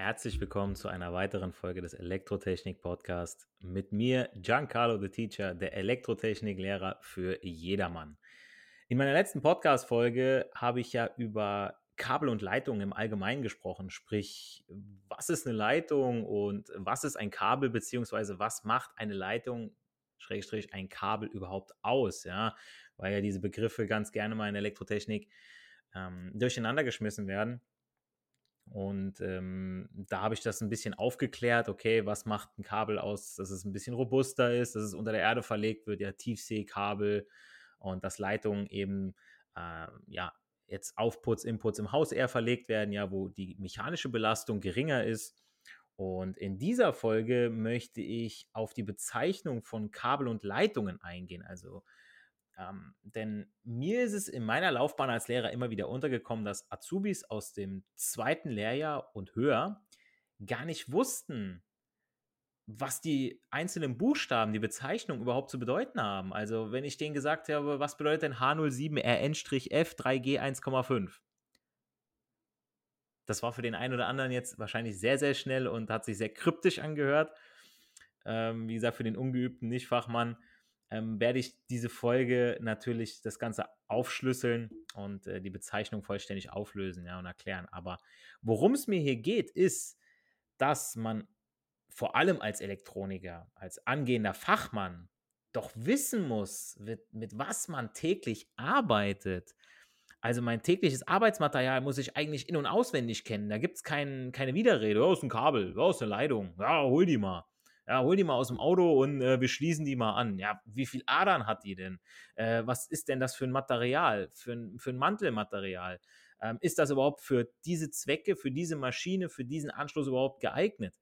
Herzlich willkommen zu einer weiteren Folge des Elektrotechnik Podcast mit mir, Giancarlo the Teacher, der Elektrotechnik-Lehrer für jedermann. In meiner letzten Podcast-Folge habe ich ja über Kabel und Leitungen im Allgemeinen gesprochen, sprich, was ist eine Leitung und was ist ein Kabel, beziehungsweise was macht eine Leitung, Schrägstrich, ein Kabel überhaupt aus, ja, weil ja diese Begriffe ganz gerne mal in Elektrotechnik ähm, durcheinander geschmissen werden. Und ähm, da habe ich das ein bisschen aufgeklärt, okay, was macht ein Kabel aus, dass es ein bisschen robuster ist, dass es unter der Erde verlegt wird, ja, Tiefseekabel und dass Leitungen eben, äh, ja, jetzt Aufputs, Inputs im Haus eher verlegt werden, ja, wo die mechanische Belastung geringer ist. Und in dieser Folge möchte ich auf die Bezeichnung von Kabel und Leitungen eingehen. Also ähm, denn mir ist es in meiner Laufbahn als Lehrer immer wieder untergekommen, dass Azubis aus dem zweiten Lehrjahr und höher gar nicht wussten, was die einzelnen Buchstaben, die Bezeichnung überhaupt zu bedeuten haben. Also wenn ich denen gesagt habe, was bedeutet denn H07RN-F 3G 1,5? Das war für den einen oder anderen jetzt wahrscheinlich sehr, sehr schnell und hat sich sehr kryptisch angehört. Ähm, wie gesagt, für den ungeübten Nichtfachmann ähm, werde ich diese Folge natürlich das Ganze aufschlüsseln und äh, die Bezeichnung vollständig auflösen ja, und erklären. Aber worum es mir hier geht, ist, dass man vor allem als Elektroniker, als angehender Fachmann doch wissen muss, mit, mit was man täglich arbeitet. Also mein tägliches Arbeitsmaterial muss ich eigentlich in- und auswendig kennen. Da gibt es kein, keine Widerrede. Oh, ist ein Kabel, oh, ist eine Leitung. Ja, hol die mal ja, hol die mal aus dem Auto und äh, wir schließen die mal an. Ja, wie viel Adern hat die denn? Äh, was ist denn das für ein Material, für ein, für ein Mantelmaterial? Ähm, ist das überhaupt für diese Zwecke, für diese Maschine, für diesen Anschluss überhaupt geeignet?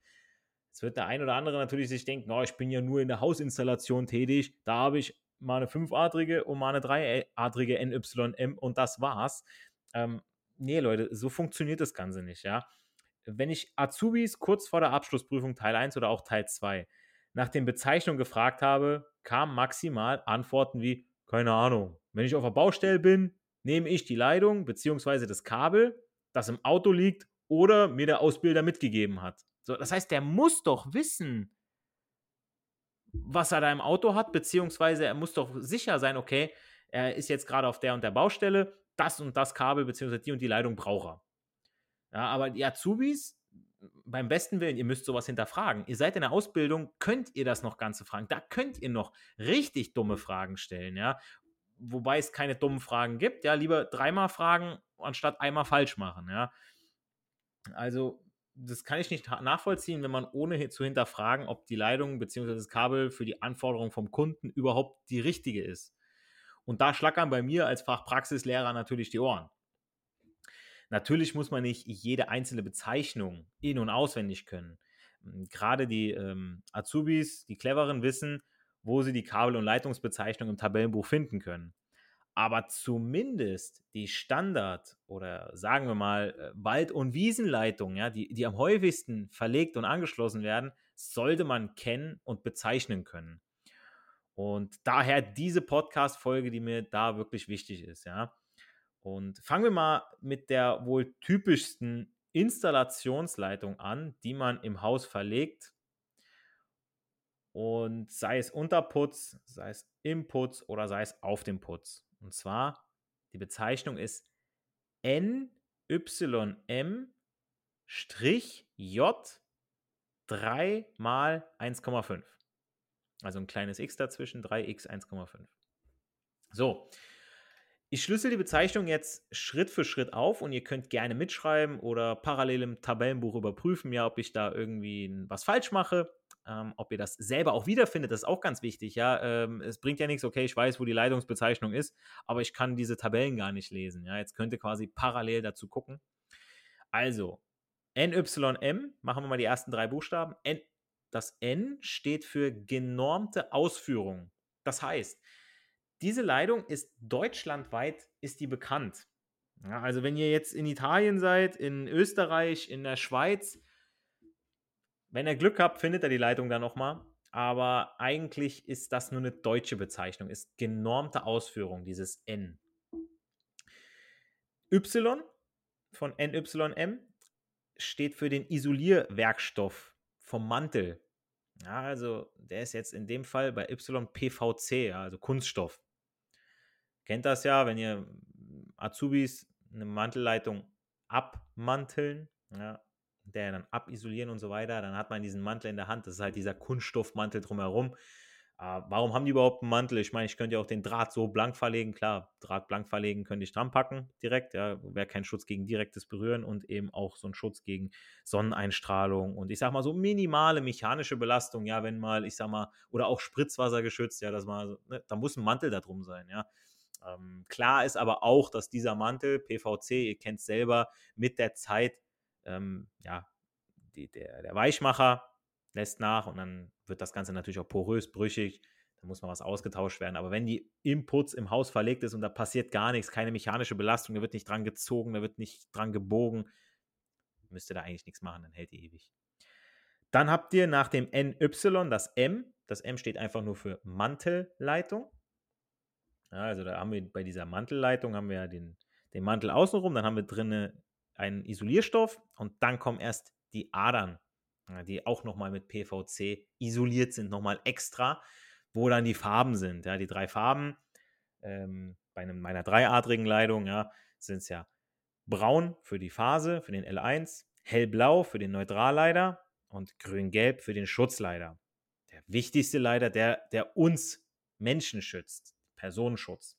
Jetzt wird der ein oder andere natürlich sich denken, oh, ich bin ja nur in der Hausinstallation tätig, da habe ich mal eine fünfadrige und mal eine dreiadrige NYM und das war's. Ähm, nee, Leute, so funktioniert das Ganze nicht, ja wenn ich Azubis kurz vor der Abschlussprüfung Teil 1 oder auch Teil 2 nach den Bezeichnungen gefragt habe, kamen maximal Antworten wie, keine Ahnung, wenn ich auf der Baustelle bin, nehme ich die Leitung bzw. das Kabel, das im Auto liegt oder mir der Ausbilder mitgegeben hat. So, das heißt, der muss doch wissen, was er da im Auto hat, beziehungsweise er muss doch sicher sein, okay, er ist jetzt gerade auf der und der Baustelle, das und das Kabel beziehungsweise die und die Leitung braucht er. Ja, aber die Azubis, beim besten Willen, ihr müsst sowas hinterfragen. Ihr seid in der Ausbildung, könnt ihr das noch Ganze fragen. Da könnt ihr noch richtig dumme Fragen stellen, ja. Wobei es keine dummen Fragen gibt, ja. Lieber dreimal fragen, anstatt einmal falsch machen, ja. Also, das kann ich nicht nachvollziehen, wenn man ohne zu hinterfragen, ob die Leitung bzw. das Kabel für die Anforderungen vom Kunden überhaupt die richtige ist. Und da schlackern bei mir als Fachpraxislehrer natürlich die Ohren. Natürlich muss man nicht jede einzelne Bezeichnung in- und auswendig können. Hm, gerade die ähm, Azubis, die Cleveren, wissen, wo sie die Kabel- und Leitungsbezeichnung im Tabellenbuch finden können. Aber zumindest die Standard- oder sagen wir mal äh, Wald- und Wiesenleitung, ja, die, die am häufigsten verlegt und angeschlossen werden, sollte man kennen und bezeichnen können. Und daher diese Podcast-Folge, die mir da wirklich wichtig ist, ja. Und fangen wir mal mit der wohl typischsten Installationsleitung an, die man im Haus verlegt. Und sei es Unterputz, sei es im Putz oder sei es auf dem Putz. Und zwar, die Bezeichnung ist NYM J 3 mal 1,5. Also ein kleines x dazwischen, 3x 1,5. So, ich schlüssel die Bezeichnung jetzt Schritt für Schritt auf und ihr könnt gerne mitschreiben oder parallel im Tabellenbuch überprüfen, ja, ob ich da irgendwie was falsch mache, ähm, ob ihr das selber auch wiederfindet, das ist auch ganz wichtig, ja. Ähm, es bringt ja nichts, okay, ich weiß, wo die Leitungsbezeichnung ist, aber ich kann diese Tabellen gar nicht lesen, ja. Jetzt könnt ihr quasi parallel dazu gucken. Also, NYM, machen wir mal die ersten drei Buchstaben. N, das N steht für genormte Ausführung. Das heißt, diese Leitung ist deutschlandweit ist die bekannt. Ja, also wenn ihr jetzt in Italien seid, in Österreich, in der Schweiz, wenn ihr Glück habt, findet ihr die Leitung dann nochmal. Aber eigentlich ist das nur eine deutsche Bezeichnung, ist genormte Ausführung, dieses N. Y von NYM steht für den Isolierwerkstoff vom Mantel. Ja, also der ist jetzt in dem Fall bei Y PVC, also Kunststoff kennt das ja, wenn ihr Azubis eine Mantelleitung abmanteln, ja, der dann abisolieren und so weiter, dann hat man diesen Mantel in der Hand. Das ist halt dieser Kunststoffmantel drumherum. Äh, warum haben die überhaupt einen Mantel? Ich meine, ich könnte ja auch den Draht so blank verlegen. Klar, Draht blank verlegen könnte ich dran packen direkt. Ja, wäre kein Schutz gegen direktes Berühren und eben auch so ein Schutz gegen Sonneneinstrahlung und ich sag mal so minimale mechanische Belastung. Ja, wenn mal, ich sag mal, oder auch Spritzwasser geschützt, ja, das mal, ne, da muss ein Mantel da drum sein. Ja, ähm, klar ist aber auch, dass dieser Mantel, PVC, ihr kennt es selber, mit der Zeit, ähm, ja, die, der, der Weichmacher lässt nach und dann wird das Ganze natürlich auch porös, brüchig. Da muss mal was ausgetauscht werden. Aber wenn die Inputs im Haus verlegt ist und da passiert gar nichts, keine mechanische Belastung, da wird nicht dran gezogen, da wird nicht dran gebogen, müsst ihr da eigentlich nichts machen, dann hält die ewig. Dann habt ihr nach dem NY das M. Das M steht einfach nur für Mantelleitung. Ja, also da haben wir bei dieser Mantelleitung haben wir den, den Mantel außenrum, dann haben wir drinnen einen Isolierstoff und dann kommen erst die Adern, die auch nochmal mit PVC isoliert sind, nochmal extra, wo dann die Farben sind. Ja, die drei Farben ähm, bei einem, meiner dreiadrigen Leitung ja, sind es ja braun für die Phase, für den L1, hellblau für den Neutralleiter und grün-gelb für den Schutzleiter. Der wichtigste Leiter, der, der uns Menschen schützt. Personenschutz.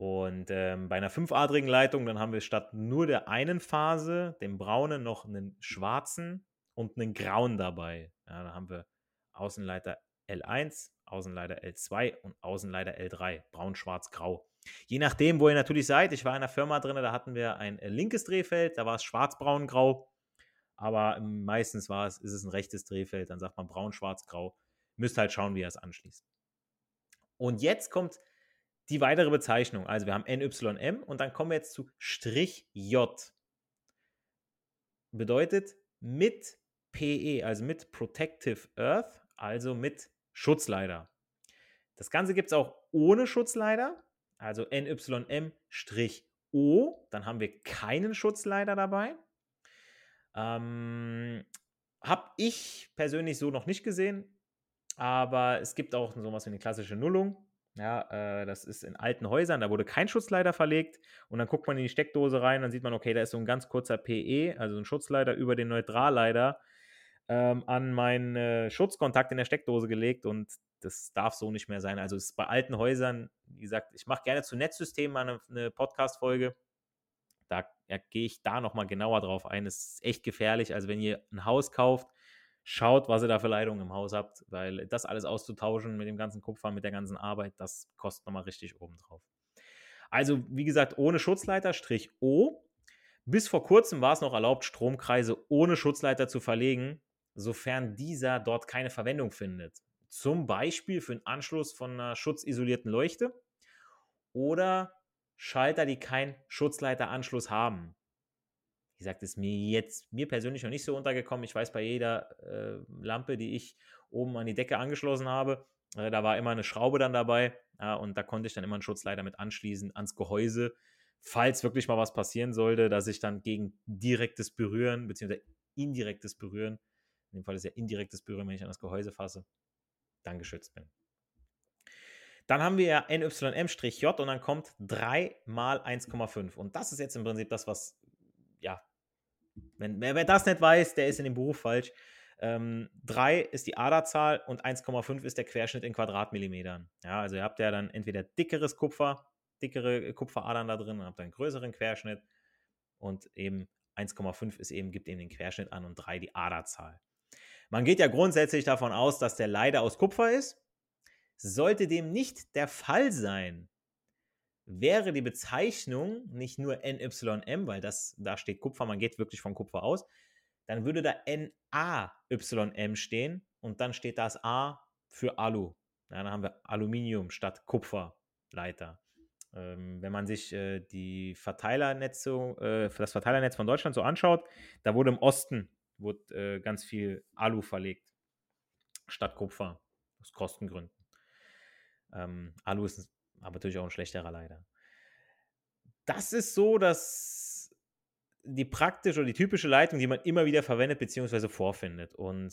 Und ähm, bei einer fünfadrigen Leitung, dann haben wir statt nur der einen Phase, dem braunen, noch einen schwarzen und einen grauen dabei. Ja, da haben wir Außenleiter L1, Außenleiter L2 und Außenleiter L3, braun, schwarz, grau. Je nachdem, wo ihr natürlich seid, ich war in einer Firma drin, da hatten wir ein äh, linkes Drehfeld, da war es schwarz, braun, grau. Aber meistens war es, ist es ein rechtes Drehfeld, dann sagt man braun, schwarz, grau. Müsst halt schauen, wie ihr es anschließt. Und jetzt kommt die weitere Bezeichnung. Also wir haben NYM und dann kommen wir jetzt zu Strich J. Bedeutet mit PE, also mit Protective Earth, also mit Schutzleiter. Das Ganze gibt es auch ohne Schutzleiter, also NYM-O, dann haben wir keinen Schutzleiter dabei. Ähm, Habe ich persönlich so noch nicht gesehen. Aber es gibt auch sowas wie eine klassische Nullung. Ja, äh, das ist in alten Häusern, da wurde kein Schutzleiter verlegt und dann guckt man in die Steckdose rein, dann sieht man, okay, da ist so ein ganz kurzer PE, also ein Schutzleiter über den Neutralleiter ähm, an meinen äh, Schutzkontakt in der Steckdose gelegt und das darf so nicht mehr sein. Also es ist bei alten Häusern, wie gesagt, ich mache gerne zu Netzsystemen eine, eine Podcast-Folge. Da ja, gehe ich da nochmal genauer drauf ein. Es ist echt gefährlich. Also wenn ihr ein Haus kauft, schaut, was ihr da für Leitungen im Haus habt, weil das alles auszutauschen mit dem ganzen Kupfer, mit der ganzen Arbeit, das kostet nochmal richtig obendrauf. Also, wie gesagt, ohne Schutzleiter, Strich O. Bis vor kurzem war es noch erlaubt, Stromkreise ohne Schutzleiter zu verlegen, sofern dieser dort keine Verwendung findet. Zum Beispiel für den Anschluss von einer schutzisolierten Leuchte oder Schalter, die keinen Schutzleiteranschluss haben wie gesagt, ist mir jetzt, mir persönlich noch nicht so untergekommen. Ich weiß bei jeder äh, Lampe, die ich oben an die Decke angeschlossen habe, Äh, da war immer eine Schraube dann dabei ja, und da konnte ich dann immer einen Schutzleiter mit anschließen ans Gehäuse, falls wirklich mal was passieren sollte, dass ich dann gegen direktes Berühren bzw. indirektes Berühren, in dem Fall ist ja indirektes Berühren, wenn ich an das Gehäuse fasse, dann geschützt bin. Dann haben wir ja NYM-J und dann kommt 3 mal 1,5. Und das ist jetzt im Prinzip das, was, ja, wenn, wer, wer das nicht weiß, der ist in dem Beruf falsch. Ähm, 3 ist die Aderzahl und 1,5 ist der Querschnitt in Quadratmillimetern. Ja, also ihr habt ja dann entweder dickeres Kupfer, dickere Kupferadern da drin und habt einen größeren Querschnitt und eben 1,5 ist eben, gibt eben den Querschnitt an und 3 die Aderzahl. Man geht ja grundsätzlich davon aus, dass der Leiter aus Kupfer ist. Sollte dem nicht der Fall sein, wäre die Bezeichnung nicht nur NYM, weil das, da steht Kupfer, man geht wirklich von Kupfer aus, dann würde da NaYM stehen und dann steht das A für Alu. Ja, dann haben wir Aluminium statt Kupferleiter. Ähm, wenn man sich äh, die Verteilernetze, äh, das Verteilernetz von Deutschland so anschaut, da wurde im Osten wurde, äh, ganz viel Alu verlegt statt Kupfer, aus Kostengründen. Ähm, Alu ist aber natürlich auch ein schlechterer Leiter. Das ist so, dass die praktische oder die typische Leitung, die man immer wieder verwendet bzw. vorfindet. Und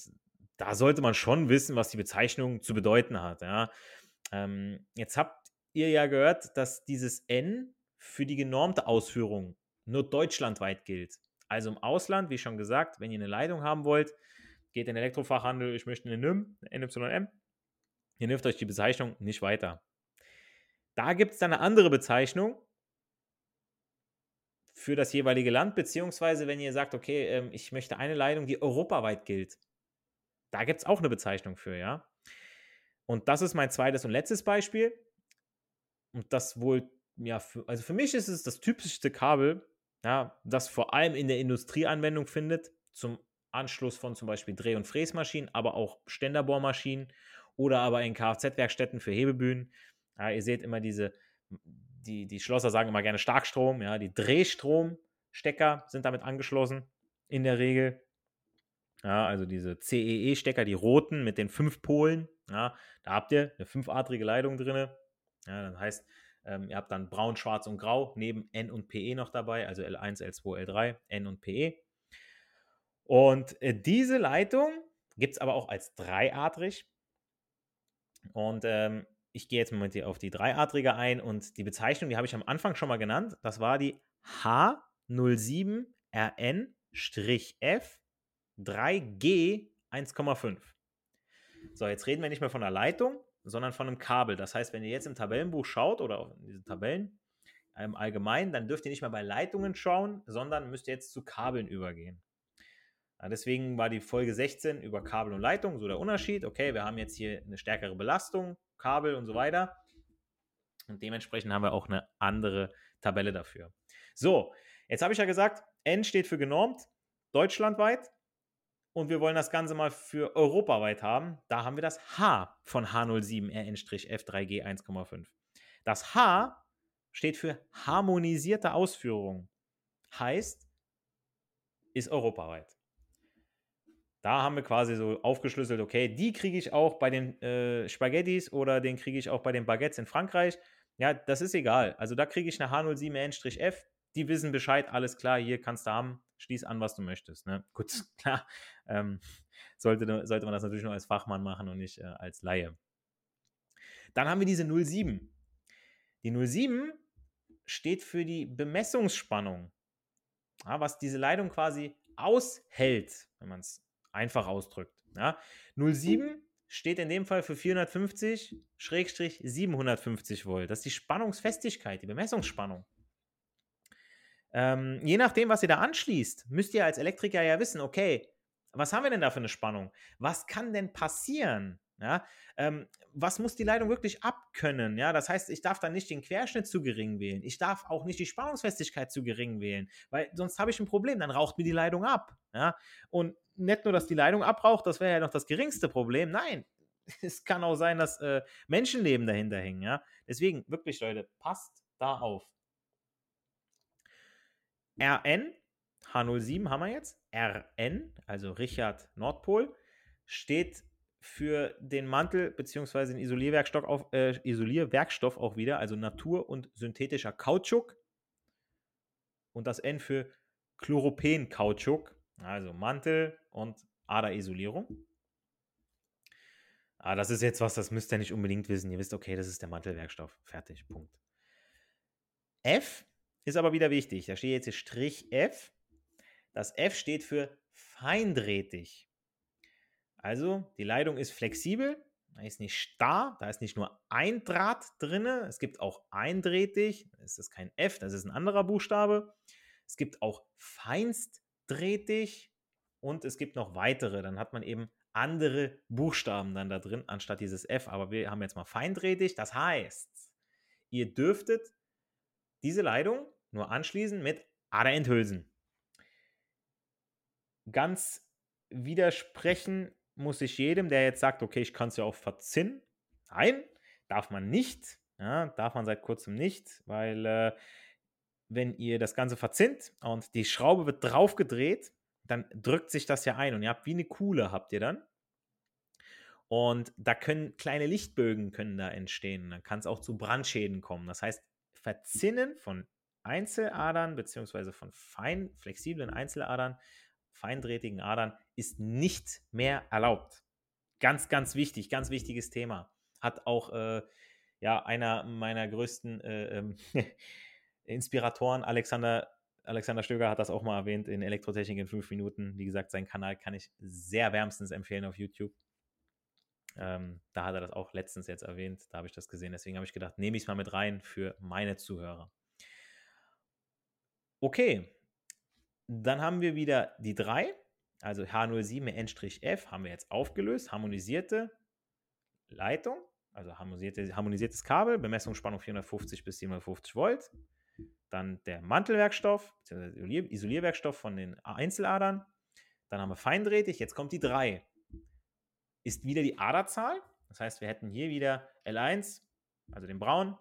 da sollte man schon wissen, was die Bezeichnung zu bedeuten hat. Ja. Ähm, jetzt habt ihr ja gehört, dass dieses N für die genormte Ausführung nur deutschlandweit gilt. Also im Ausland, wie schon gesagt, wenn ihr eine Leitung haben wollt, geht in den Elektrofachhandel, ich möchte eine eine NYM, ihr nehmt euch die Bezeichnung nicht weiter. Da gibt es dann eine andere Bezeichnung, für das jeweilige Land, beziehungsweise wenn ihr sagt, okay, ähm, ich möchte eine Leitung, die europaweit gilt. Da gibt es auch eine Bezeichnung für, ja. Und das ist mein zweites und letztes Beispiel. Und das wohl, ja, für, also für mich ist es das typischste Kabel, ja, das vor allem in der Industrieanwendung findet, zum Anschluss von zum Beispiel Dreh- und Fräsmaschinen, aber auch Ständerbohrmaschinen oder aber in Kfz-Werkstätten für Hebebühnen. Ja, ihr seht immer diese, die, die Schlosser sagen immer gerne Starkstrom, ja, die Drehstromstecker sind damit angeschlossen in der Regel. Ja, also diese CEE-Stecker, die roten mit den fünf Polen, ja, da habt ihr eine fünfadrige Leitung drin. Ja, das heißt, ähm, ihr habt dann braun, schwarz und grau, neben N und PE noch dabei, also L1, L2, L3, N und PE. Und äh, diese Leitung gibt es aber auch als dreiadrig. Und ähm, ich gehe jetzt mal auf die dreiadrige ein und die Bezeichnung, die habe ich am Anfang schon mal genannt. Das war die H07RN-F 3G 1,5. So, jetzt reden wir nicht mehr von einer Leitung, sondern von einem Kabel. Das heißt, wenn ihr jetzt im Tabellenbuch schaut oder auf diese Tabellen im Allgemeinen, dann dürft ihr nicht mehr bei Leitungen schauen, sondern müsst ihr jetzt zu Kabeln übergehen. Ja, deswegen war die Folge 16 über Kabel und Leitung so der Unterschied. Okay, wir haben jetzt hier eine stärkere Belastung, Kabel und so weiter. Und dementsprechend haben wir auch eine andere Tabelle dafür. So, jetzt habe ich ja gesagt, N steht für genormt, deutschlandweit. Und wir wollen das Ganze mal für europaweit haben. Da haben wir das H von H07RN-F3G 1,5. Das H steht für harmonisierte Ausführung. Heißt, ist europaweit. Da haben wir quasi so aufgeschlüsselt, okay, die kriege ich auch bei den äh, Spaghettis oder den kriege ich auch bei den Baguettes in Frankreich. Ja, das ist egal. Also da kriege ich eine H07N-F. Die wissen Bescheid, alles klar, hier kannst du haben, schließ an, was du möchtest. Ne? Gut, klar, ähm, sollte, sollte man das natürlich nur als Fachmann machen und nicht äh, als Laie. Dann haben wir diese 07. Die 07 steht für die Bemessungsspannung, ja, was diese Leitung quasi aushält, wenn man es einfach ausdrückt. Ja? 07 steht in dem Fall für 450-750 Volt. Das ist die Spannungsfestigkeit, die Bemessungsspannung. Ähm, je nachdem, was ihr da anschließt, müsst ihr als Elektriker ja wissen, okay, was haben wir denn da für eine Spannung? Was kann denn passieren? Ja, ähm, was muss die Leitung wirklich abkönnen? Ja, das heißt, ich darf dann nicht den Querschnitt zu gering wählen. Ich darf auch nicht die Spannungsfestigkeit zu gering wählen, weil sonst habe ich ein Problem. Dann raucht mir die Leitung ab. Ja, und nicht nur, dass die Leitung abraucht, das wäre ja noch das geringste Problem. Nein, es kann auch sein, dass äh, Menschenleben dahinter hängen. Ja, deswegen wirklich, Leute, passt da auf. RN, H07 haben wir jetzt. RN, also Richard Nordpol, steht für den Mantel bzw. den Isolierwerkstoff, auf, äh, Isolierwerkstoff auch wieder, also Natur- und synthetischer Kautschuk. Und das N für Chloropen-Kautschuk, also Mantel und Aderisolierung. Ah, das ist jetzt was, das müsst ihr nicht unbedingt wissen. Ihr wisst, okay, das ist der Mantelwerkstoff. Fertig, Punkt. F ist aber wieder wichtig. Da steht jetzt hier Strich F. Das F steht für feindrähtig. Also, die Leitung ist flexibel, da ist nicht starr, da ist nicht nur ein Draht drin, es gibt auch eindrähtig, das ist kein F, das ist ein anderer Buchstabe. Es gibt auch feinstdrähtig und es gibt noch weitere, dann hat man eben andere Buchstaben dann da drin, anstatt dieses F. Aber wir haben jetzt mal feindrätig. Das heißt, ihr dürftet diese Leitung nur anschließen mit Aderenthülsen. Ganz widersprechen muss ich jedem, der jetzt sagt, okay, ich kann es ja auch verzinnen. Nein, darf man nicht. Ja, darf man seit kurzem nicht, weil äh, wenn ihr das Ganze verzinnt und die Schraube wird drauf gedreht, dann drückt sich das ja ein und ihr habt wie eine Kuhle, habt ihr dann. Und da können kleine Lichtbögen können da entstehen. Dann kann es auch zu Brandschäden kommen. Das heißt, Verzinnen von Einzeladern beziehungsweise von fein flexiblen Einzeladern, feindrähtigen Adern ist nicht mehr erlaubt. Ganz, ganz wichtig, ganz wichtiges Thema. Hat auch äh, ja einer meiner größten äh, ähm, Inspiratoren, Alexander Alexander Stöger hat das auch mal erwähnt in Elektrotechnik in fünf Minuten. Wie gesagt, seinen Kanal kann ich sehr wärmstens empfehlen auf YouTube. Ähm, da hat er das auch letztens jetzt erwähnt. Da habe ich das gesehen. Deswegen habe ich gedacht, nehme ich es mal mit rein für meine Zuhörer. Okay, dann haben wir wieder die drei. Also H07N-F haben wir jetzt aufgelöst. Harmonisierte Leitung, also harmonisierte, harmonisiertes Kabel, Bemessungsspannung 450 bis 750 Volt. Dann der Mantelwerkstoff, Isolierwerkstoff von den Einzeladern. Dann haben wir feindrätig, jetzt kommt die 3. Ist wieder die Aderzahl. Das heißt, wir hätten hier wieder L1, also den braunen.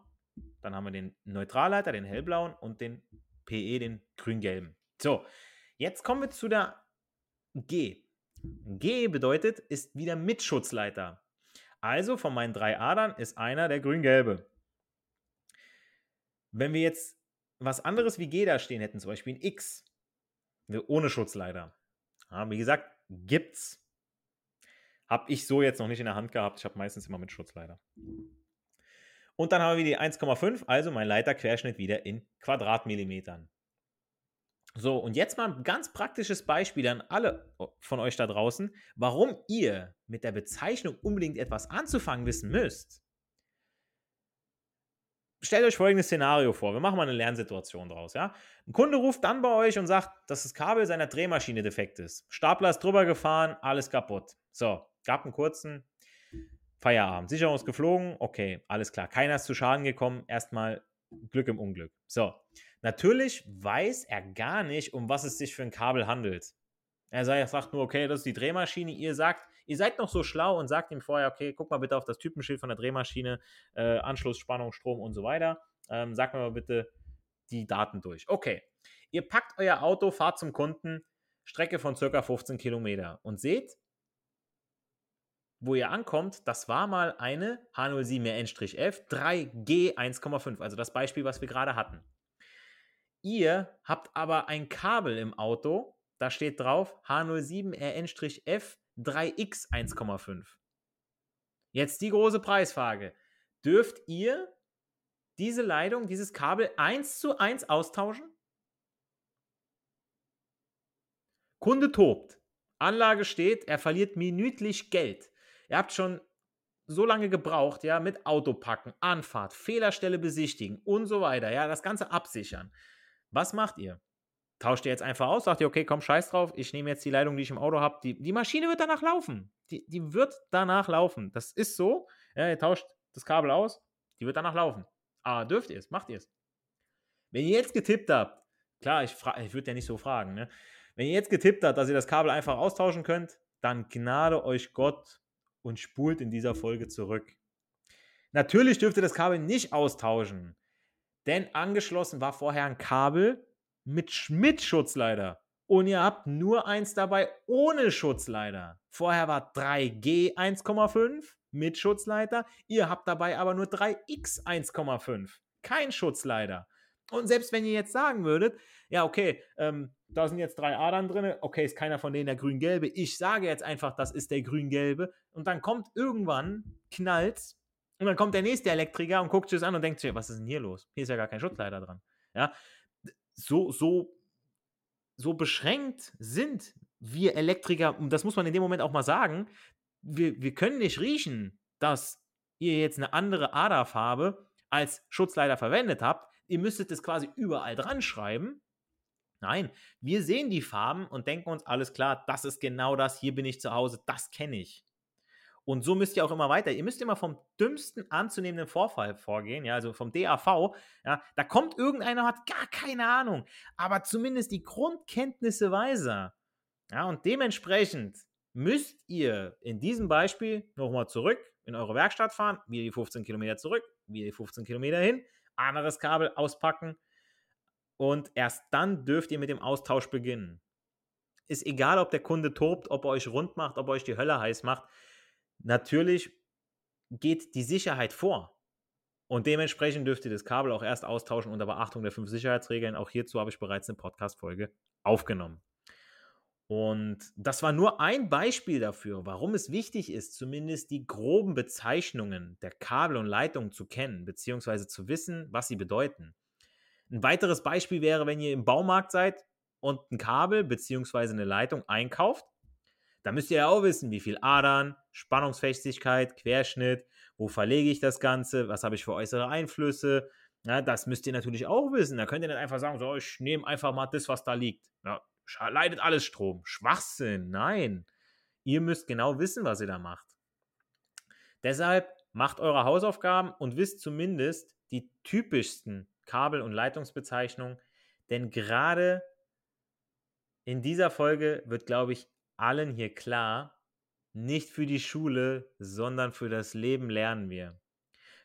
Dann haben wir den Neutralleiter, den hellblauen und den PE, den grün-gelben. So, jetzt kommen wir zu der G. G bedeutet, ist wieder Mitschutzleiter. Also von meinen drei Adern ist einer der grün-gelbe. Wenn wir jetzt was anderes wie G da stehen hätten, zum Beispiel ein X, ohne Schutzleiter. Ja, wie gesagt, gibt's. Habe ich so jetzt noch nicht in der Hand gehabt. Ich habe meistens immer mit Schutzleiter. Und dann haben wir die 1,5, also mein Leiterquerschnitt wieder in Quadratmillimetern. So, und jetzt mal ein ganz praktisches Beispiel an alle von euch da draußen, warum ihr mit der Bezeichnung unbedingt etwas anzufangen wissen müsst stellt euch folgendes Szenario vor. Wir machen mal eine Lernsituation draus. Ja? Ein Kunde ruft dann bei euch und sagt, dass das Kabel seiner Drehmaschine defekt ist. Stapler ist drüber gefahren, alles kaputt. So, gab einen kurzen Feierabend. Sicherung ist geflogen, okay, alles klar. Keiner ist zu Schaden gekommen. Erstmal Glück im Unglück. So, natürlich weiß er gar nicht, um was es sich für ein Kabel handelt. Er sagt nur, okay, das ist die Drehmaschine. Ihr sagt, ihr seid noch so schlau und sagt ihm vorher, okay, guck mal bitte auf das Typenschild von der Drehmaschine, äh, Anschlussspannung, Strom und so weiter. Ähm, sagt mir mal bitte die Daten durch. Okay, ihr packt euer Auto, fahrt zum Kunden, Strecke von circa 15 Kilometer und seht, wo ihr ankommt, das war mal eine H07N-F 3G 1,5, also das Beispiel, was wir gerade hatten. Ihr habt aber ein Kabel im Auto, da steht drauf H07RN-F 3X 1,5. Jetzt die große Preisfrage. Dürft ihr diese Leitung, dieses Kabel 1 zu 1 austauschen? Kunde tobt. Anlage steht, er verliert minütlich Geld. Ihr habt schon so lange gebraucht, ja, mit Autopacken, Anfahrt, Fehlerstelle besichtigen und so weiter, ja, das Ganze absichern. Was macht ihr? tauscht ihr jetzt einfach aus, sagt ihr, okay, komm, scheiß drauf, ich nehme jetzt die Leitung, die ich im Auto habe. Die, die Maschine wird danach laufen. Die, die wird danach laufen. Das ist so. Ja, ihr tauscht das Kabel aus, die wird danach laufen. Aber dürft ihr es, macht ihr es. Wenn ihr jetzt getippt habt, klar, ich, ich würde ja nicht so fragen, ne? Wenn ihr jetzt getippt habt, dass ihr das Kabel einfach austauschen könnt, dann gnade euch Gott und spult in dieser Folge zurück. Natürlich dürft ihr das Kabel nicht austauschen, denn angeschlossen war vorher ein Kabel, mit Schmidt-Schutzleiter. und ihr habt nur eins dabei ohne Schutzleiter. Vorher war 3G 1,5 mit Schutzleiter. Ihr habt dabei aber nur 3X 1,5. Kein Schutzleiter. Und selbst wenn ihr jetzt sagen würdet, ja, okay, ähm, da sind jetzt drei Adern drin, okay, ist keiner von denen der grün-gelbe. Ich sage jetzt einfach, das ist der grün-gelbe. Und dann kommt irgendwann, knallt und dann kommt der nächste Elektriker und guckt sich das an und denkt sich, was ist denn hier los? Hier ist ja gar kein Schutzleiter dran. Ja, so, so, so beschränkt sind wir Elektriker, und das muss man in dem Moment auch mal sagen, wir, wir können nicht riechen, dass ihr jetzt eine andere Aderfarbe als Schutzleiter verwendet habt. Ihr müsstet es quasi überall dran schreiben. Nein, wir sehen die Farben und denken uns, alles klar, das ist genau das, hier bin ich zu Hause, das kenne ich. Und so müsst ihr auch immer weiter. Ihr müsst immer vom dümmsten anzunehmenden Vorfall vorgehen, ja, also vom DAV. Ja, da kommt irgendeiner, hat gar keine Ahnung, aber zumindest die Grundkenntnisse weiß er. Ja, und dementsprechend müsst ihr in diesem Beispiel nochmal zurück in eure Werkstatt fahren, wieder die 15 Kilometer zurück, wieder die 15 Kilometer hin, anderes Kabel auspacken und erst dann dürft ihr mit dem Austausch beginnen. Ist egal, ob der Kunde tobt, ob er euch rund macht, ob er euch die Hölle heiß macht. Natürlich geht die Sicherheit vor. Und dementsprechend dürft ihr das Kabel auch erst austauschen unter Beachtung der fünf Sicherheitsregeln. Auch hierzu habe ich bereits eine Podcast-Folge aufgenommen. Und das war nur ein Beispiel dafür, warum es wichtig ist, zumindest die groben Bezeichnungen der Kabel und Leitungen zu kennen, beziehungsweise zu wissen, was sie bedeuten. Ein weiteres Beispiel wäre, wenn ihr im Baumarkt seid und ein Kabel beziehungsweise eine Leitung einkauft da müsst ihr ja auch wissen, wie viel Adern, Spannungsfestigkeit, Querschnitt, wo verlege ich das Ganze, was habe ich für äußere Einflüsse. Ja, das müsst ihr natürlich auch wissen. Da könnt ihr nicht einfach sagen, so, ich nehme einfach mal das, was da liegt. Ja, leidet alles Strom. Schwachsinn, nein. Ihr müsst genau wissen, was ihr da macht. Deshalb macht eure Hausaufgaben und wisst zumindest die typischsten Kabel- und Leitungsbezeichnungen, denn gerade in dieser Folge wird, glaube ich, allen hier klar, nicht für die Schule, sondern für das Leben lernen wir.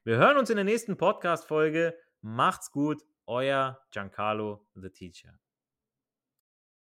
Wir hören uns in der nächsten Podcast-Folge. Macht's gut, euer Giancarlo the Teacher.